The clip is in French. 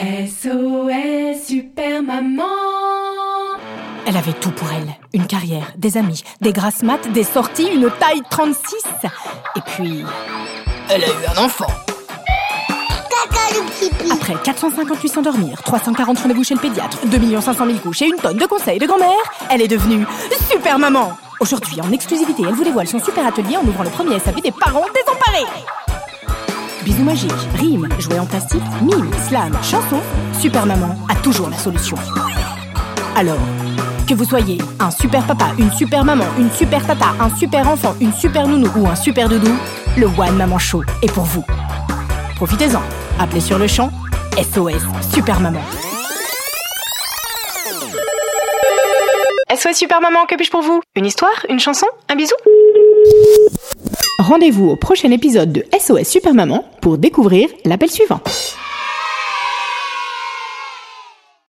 SOS Super Maman Elle avait tout pour elle. Une carrière, des amis, des grasses maths, des sorties, une taille 36. Et puis... Elle a eu un enfant. Après 458 sans dormir, 340 rendez-vous chez le pédiatre, 2 500 000 couches et une tonne de conseils de grand-mère, elle est devenue super maman. Aujourd'hui, en exclusivité, elle vous dévoile son super atelier en ouvrant le premier SAV des parents désemparés. Bisous magiques, rimes, jouets en plastique, mimes, slam, chansons, Super Maman a toujours la solution. Alors, que vous soyez un super papa, une super maman, une super tata, un super enfant, une super nounou ou un super doudou, le One Maman Show est pour vous. Profitez-en. Appelez sur le champ SOS Super Maman. SOS Super Maman, que puis-je pour vous? Une histoire? Une chanson? Un bisou? Rendez-vous au prochain épisode de SOS Super Maman pour découvrir l'appel suivant.